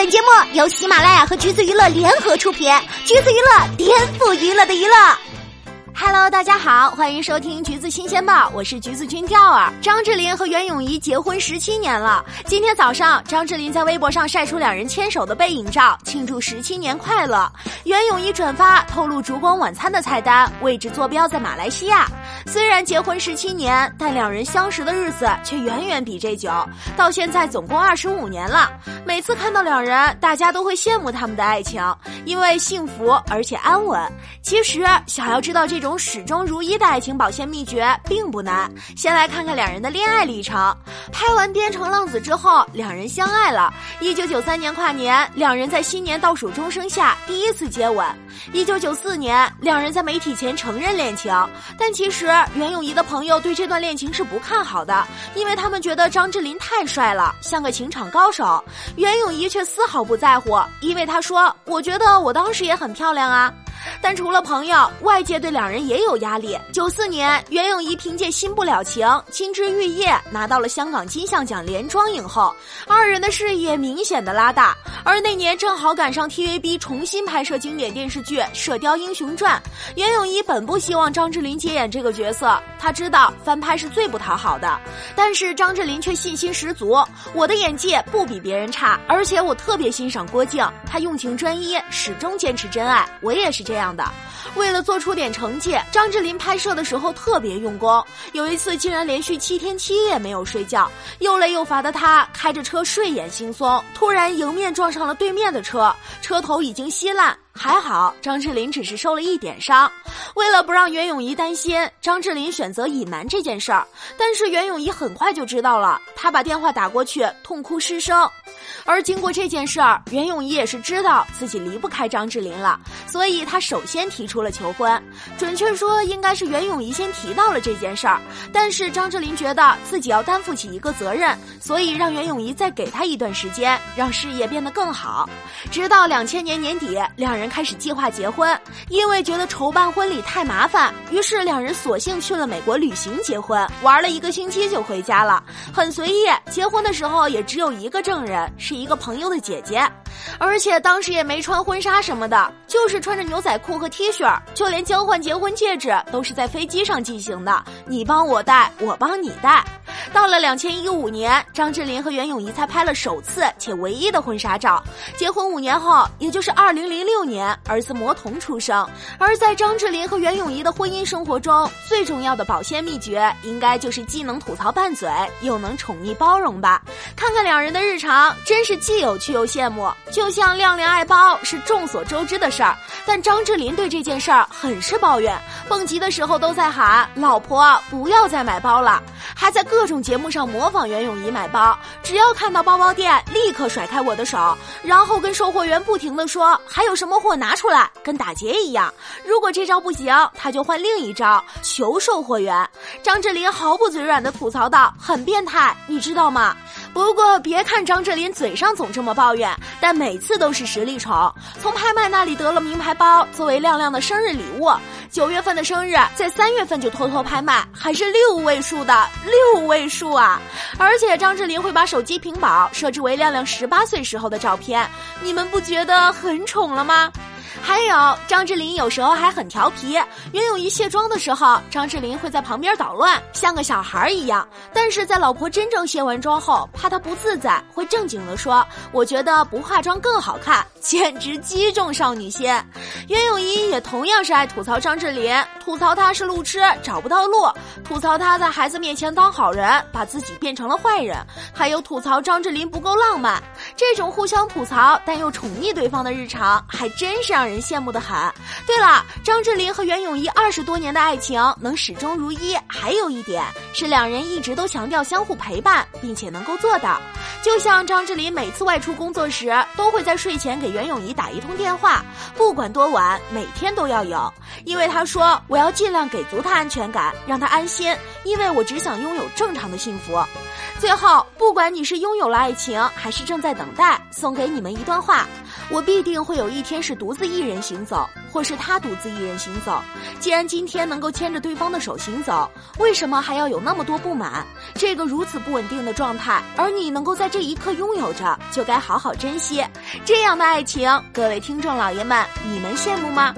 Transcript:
本节目由喜马拉雅和橘子娱乐联合出品，橘子娱乐颠覆娱乐的娱乐。Hello，大家好，欢迎收听橘子新鲜报，我是橘子君钓儿。张智霖和袁咏仪结婚十七年了，今天早上，张智霖在微博上晒出两人牵手的背影照，庆祝十七年快乐。袁咏仪转发透露烛光晚餐的菜单，位置坐标在马来西亚。虽然结婚十七年，但两人相识的日子却远远比这久，到现在总共二十五年了。每次看到两人，大家都会羡慕他们的爱情，因为幸福而且安稳。其实，想要知道这种始终如一的爱情保鲜秘诀并不难。先来看看两人的恋爱历程。拍完《边城浪子》之后，两人相爱了。一九九三年跨年，两人在新年倒数钟声下第一次接吻。一九九四年，两人在媒体前承认恋情，但其实袁咏仪的朋友对这段恋情是不看好的，因为他们觉得张智霖太帅了，像个情场高手。袁咏仪却丝毫不在乎，因为她说：“我觉得我当时也很漂亮啊。”但除了朋友，外界对两人也有压力。九四年，袁咏仪凭借《新不了情》《金枝玉叶》拿到了香港金像奖连庄影后，二人的事业明显的拉大。而那年正好赶上 TVB 重新拍摄经典电视剧《射雕英雄传》，袁咏仪本不希望张智霖接演这个角色，她知道翻拍是最不讨好的。但是张智霖却信心十足，我的演技不比别人差，而且我特别欣赏郭靖，他用情专一，始终坚持真爱，我也是这样的。为了做出点成绩，张智霖拍摄的时候特别用功，有一次竟然连续七天七夜没有睡觉，又累又乏的他开着车睡眼惺忪，突然迎面撞上了对面的车，车头已经稀烂。还好，张智霖只是受了一点伤。为了不让袁咏仪担心，张智霖选择隐瞒这件事儿。但是袁咏仪很快就知道了，她把电话打过去，痛哭失声。而经过这件事儿，袁咏仪也是知道自己离不开张智霖了，所以她首先提出了求婚。准确说，应该是袁咏仪先提到了这件事儿。但是张智霖觉得自己要担负起一个责任，所以让袁咏仪再给他一段时间，让事业变得更好。直到两千年年底，两人。开始计划结婚，因为觉得筹办婚礼太麻烦，于是两人索性去了美国旅行结婚，玩了一个星期就回家了，很随意。结婚的时候也只有一个证人，是一个朋友的姐姐，而且当时也没穿婚纱什么的，就是穿着牛仔裤和 T 恤，就连交换结婚戒指都是在飞机上进行的，你帮我戴，我帮你戴。到了两千一五年，张智霖和袁咏仪才拍了首次且唯一的婚纱照。结婚五年后，也就是二零零六年，儿子魔童出生。而在张智霖和袁咏仪的婚姻生活中，最重要的保鲜秘诀，应该就是既能吐槽拌嘴，又能宠溺包容吧。看看两人的日常，真是既有趣又羡慕。就像亮亮爱包是众所周知的事儿，但张智霖对这件事儿很是抱怨，蹦极的时候都在喊：“老婆，不要再买包了。”还在各种节目上模仿袁咏仪买包，只要看到包包店，立刻甩开我的手，然后跟售货员不停的说还有什么货拿出来，跟打劫一样。如果这招不行，他就换另一招，求售货员。张智霖毫不嘴软的吐槽道：“很变态，你知道吗？”不过别看张智霖嘴上总这么抱怨，但每次都是实力宠。从拍卖那里得了名牌包作为亮亮的生日礼物，九月份的生日在三月份就偷偷拍卖，还是六位数的六位数啊！而且张智霖会把手机屏保设置为亮亮十八岁时候的照片，你们不觉得很宠了吗？还有张智霖有时候还很调皮，袁咏仪卸妆的时候，张智霖会在旁边捣乱，像个小孩一样。但是在老婆真正卸完妆后，怕她不自在，会正经的说：“我觉得不化妆更好看。”简直击中少女心。袁咏仪也同样是爱吐槽张智霖，吐槽他是路痴找不到路，吐槽他在孩子面前当好人，把自己变成了坏人，还有吐槽张智霖不够浪漫。这种互相吐槽但又宠溺对方的日常，还真是让人羡慕的很。对了，张智霖和袁咏仪二十多年的爱情能始终如一，还有一点是两人一直都强调相互陪伴，并且能够做到。就像张智霖每次外出工作时，都会在睡前给袁咏仪打一通电话，不管多晚，每天都要有，因为他说我要尽量给足他安全感，让他安心，因为我只想拥有正常的幸福。最后，不管你是拥有了爱情，还是正在等等待，送给你们一段话：我必定会有一天是独自一人行走，或是他独自一人行走。既然今天能够牵着对方的手行走，为什么还要有那么多不满？这个如此不稳定的状态，而你能够在这一刻拥有着，就该好好珍惜。这样的爱情，各位听众老爷们，你们羡慕吗？